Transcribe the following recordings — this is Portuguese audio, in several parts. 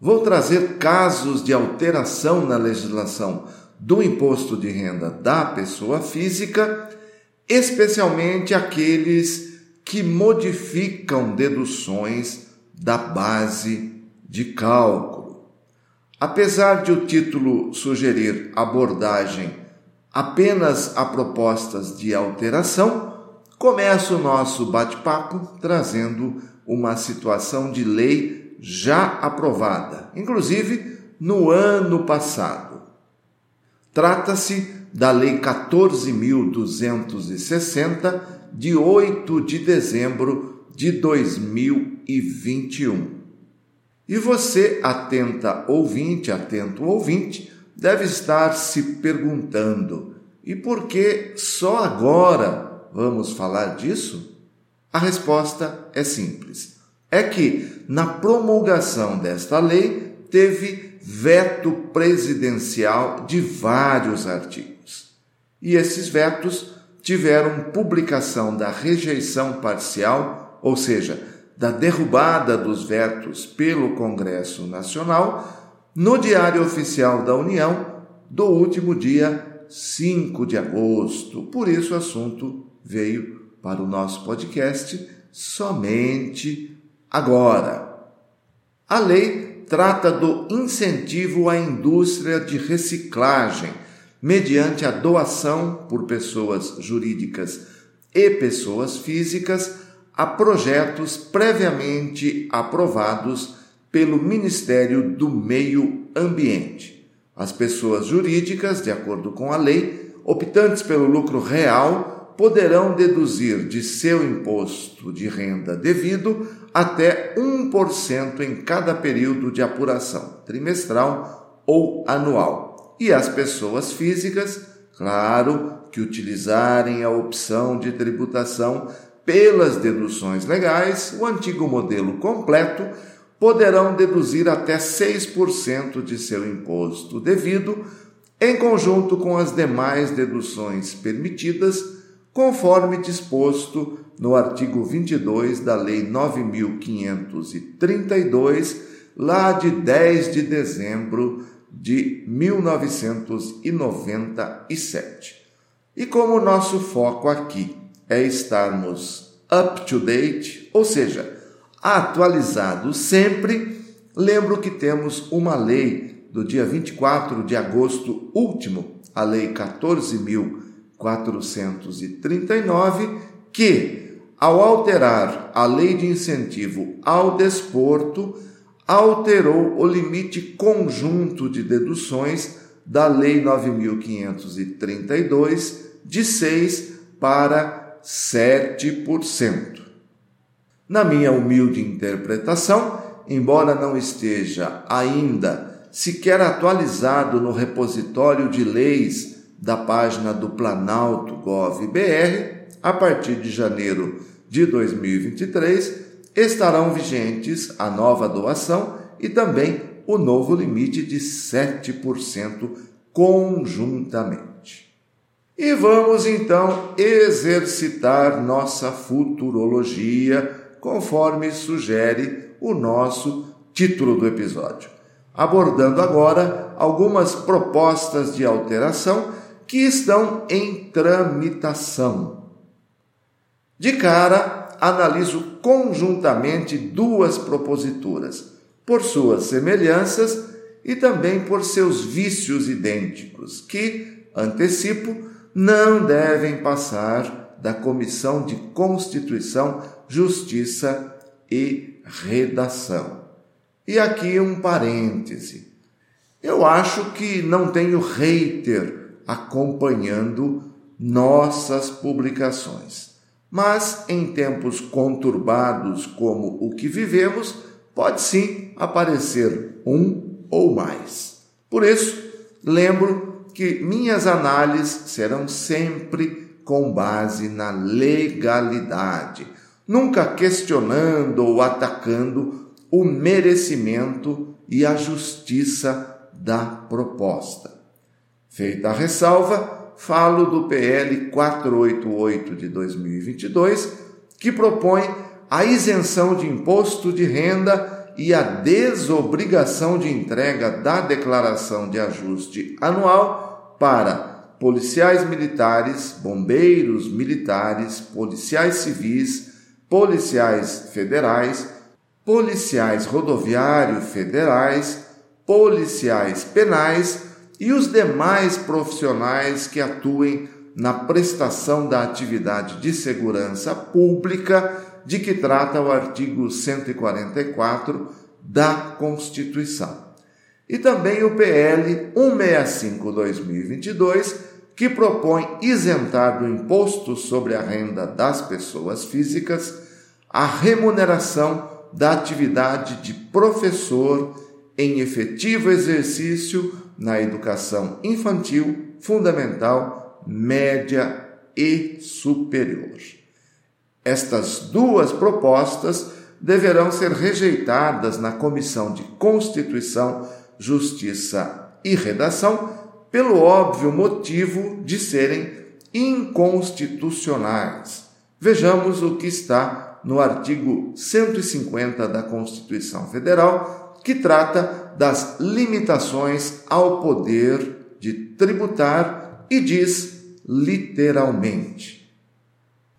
vou trazer casos de alteração na legislação do imposto de renda da pessoa física, especialmente aqueles que modificam deduções da base de cálculo. Apesar de o título sugerir abordagem apenas a propostas de alteração, começa o nosso bate-papo trazendo uma situação de lei já aprovada, inclusive no ano passado. Trata-se da Lei 14.260, de 8 de dezembro de 2021. E você, atenta ouvinte, atento ouvinte, deve estar se perguntando: e por que só agora vamos falar disso? A resposta é simples é que, na promulgação desta lei, teve veto presidencial de vários artigos. E esses vetos tiveram publicação da rejeição parcial, ou seja, da derrubada dos vetos pelo Congresso Nacional, no Diário Oficial da União do último dia 5 de agosto. Por isso, o assunto veio para o nosso podcast somente Agora, a lei trata do incentivo à indústria de reciclagem mediante a doação por pessoas jurídicas e pessoas físicas a projetos previamente aprovados pelo Ministério do Meio Ambiente. As pessoas jurídicas, de acordo com a lei, optantes pelo lucro real, poderão deduzir de seu imposto de renda devido até 1% em cada período de apuração, trimestral ou anual. E as pessoas físicas, claro, que utilizarem a opção de tributação pelas deduções legais, o antigo modelo completo, poderão deduzir até 6% de seu imposto devido, em conjunto com as demais deduções permitidas conforme disposto no artigo 22 da Lei 9532, lá de 10 de dezembro de 1997. E como o nosso foco aqui é estarmos up to date, ou seja, atualizados sempre, lembro que temos uma lei do dia 24 de agosto último, a Lei 14.000 439, que, ao alterar a lei de incentivo ao desporto, alterou o limite conjunto de deduções da Lei 9532 de 6 para 7%. Na minha humilde interpretação, embora não esteja ainda sequer atualizado no repositório de leis da página do Planalto Gov.br, a partir de janeiro de 2023, estarão vigentes a nova doação e também o novo limite de 7% conjuntamente. E vamos então exercitar nossa futurologia, conforme sugere o nosso título do episódio, abordando agora algumas propostas de alteração que estão em tramitação. De cara, analiso conjuntamente duas proposituras, por suas semelhanças e também por seus vícios idênticos, que, antecipo, não devem passar da Comissão de Constituição, Justiça e Redação. E aqui um parêntese. Eu acho que não tenho hater acompanhando nossas publicações. Mas em tempos conturbados como o que vivemos, pode sim aparecer um ou mais. Por isso, lembro que minhas análises serão sempre com base na legalidade, nunca questionando ou atacando o merecimento e a justiça da proposta. Feita a ressalva, falo do PL 488 de 2022, que propõe a isenção de imposto de renda e a desobrigação de entrega da declaração de ajuste anual para policiais militares, bombeiros militares, policiais civis, policiais federais, policiais rodoviários federais, policiais penais e os demais profissionais que atuem na prestação da atividade de segurança pública de que trata o artigo 144 da Constituição. E também o PL 165/2022, que propõe isentar do imposto sobre a renda das pessoas físicas a remuneração da atividade de professor em efetivo exercício na educação infantil, fundamental, média e superior. Estas duas propostas deverão ser rejeitadas na Comissão de Constituição, Justiça e Redação, pelo óbvio motivo de serem inconstitucionais. Vejamos o que está no artigo 150 da Constituição Federal, que trata das limitações ao poder de tributar e diz literalmente: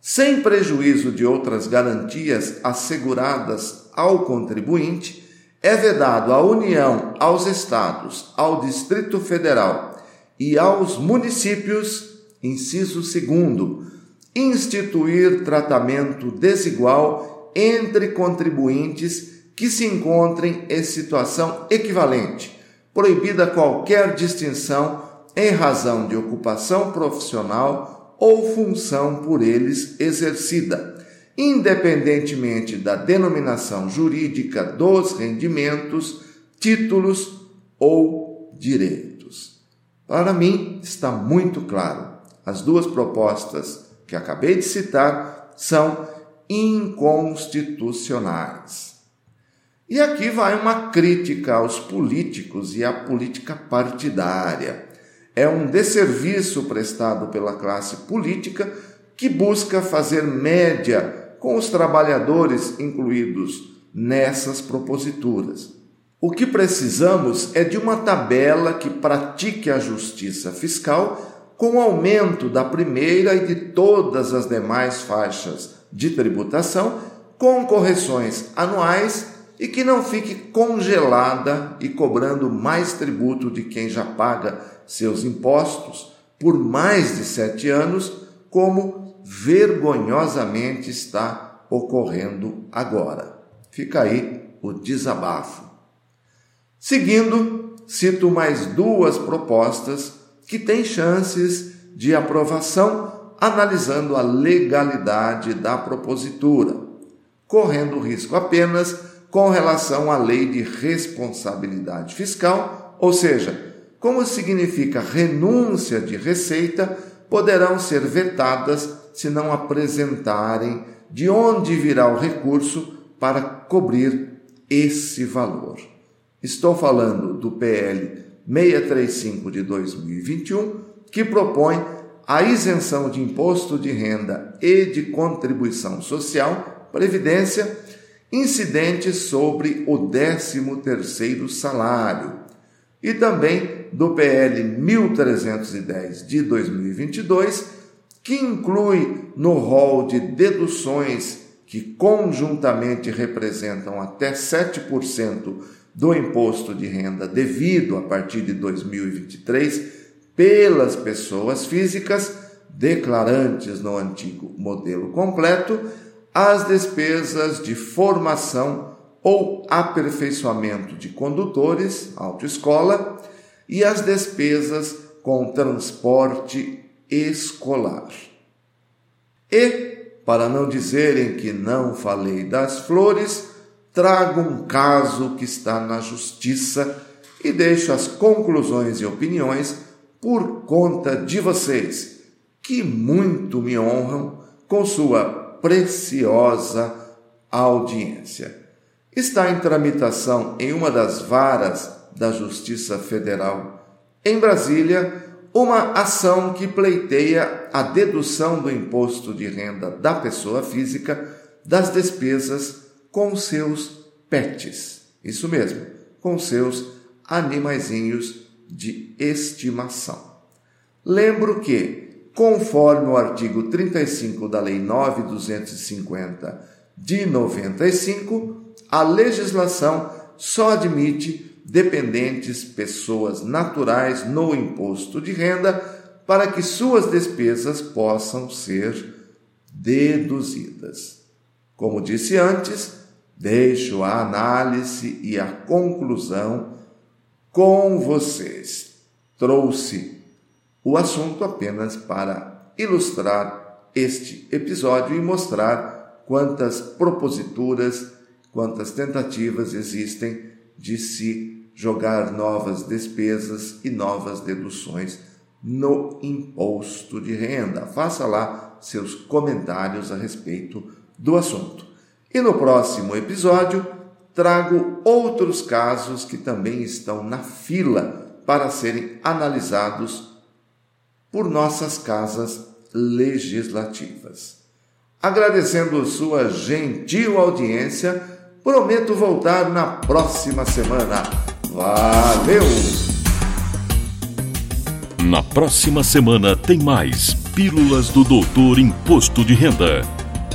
sem prejuízo de outras garantias asseguradas ao contribuinte, é vedado à União, aos Estados, ao Distrito Federal e aos municípios, inciso 2, instituir tratamento desigual entre contribuintes que se encontrem em situação equivalente, proibida qualquer distinção em razão de ocupação profissional ou função por eles exercida, independentemente da denominação jurídica dos rendimentos, títulos ou direitos. Para mim, está muito claro. As duas propostas que acabei de citar são inconstitucionais. E aqui vai uma crítica aos políticos e à política partidária. É um desserviço prestado pela classe política que busca fazer média com os trabalhadores incluídos nessas proposituras. O que precisamos é de uma tabela que pratique a justiça fiscal com aumento da primeira e de todas as demais faixas de tributação, com correções anuais e que não fique congelada e cobrando mais tributo de quem já paga seus impostos por mais de sete anos, como vergonhosamente está ocorrendo agora. Fica aí o desabafo. Seguindo, cito mais duas propostas que têm chances de aprovação, analisando a legalidade da propositura, correndo o risco apenas com relação à lei de responsabilidade fiscal, ou seja, como significa renúncia de receita, poderão ser vetadas se não apresentarem de onde virá o recurso para cobrir esse valor. Estou falando do PL 635 de 2021, que propõe a isenção de imposto de renda e de contribuição social, previdência incidentes sobre o 13º salário e também do PL 1310 de 2022, que inclui no rol de deduções que conjuntamente representam até 7% do imposto de renda devido a partir de 2023 pelas pessoas físicas declarantes no antigo modelo completo as despesas de formação ou aperfeiçoamento de condutores, autoescola, e as despesas com transporte escolar. E, para não dizerem que não falei das flores, trago um caso que está na justiça e deixo as conclusões e opiniões por conta de vocês, que muito me honram com sua preciosa audiência. Está em tramitação em uma das varas da Justiça Federal em Brasília uma ação que pleiteia a dedução do imposto de renda da pessoa física das despesas com seus pets. Isso mesmo, com seus animaizinhos de estimação. Lembro que, conforme o artigo 35 da Lei 9250 de 95, a legislação só admite dependentes pessoas naturais no imposto de renda para que suas despesas possam ser deduzidas. Como disse antes, deixo a análise e a conclusão com vocês. Trouxe o assunto apenas para ilustrar este episódio e mostrar quantas proposituras, quantas tentativas existem de se jogar novas despesas e novas deduções no imposto de renda. Faça lá seus comentários a respeito do assunto. E no próximo episódio trago outros casos que também estão na fila para serem analisados por nossas casas legislativas. Agradecendo sua gentil audiência, prometo voltar na próxima semana. Valeu! Na próxima semana tem mais Pílulas do Doutor Imposto de Renda.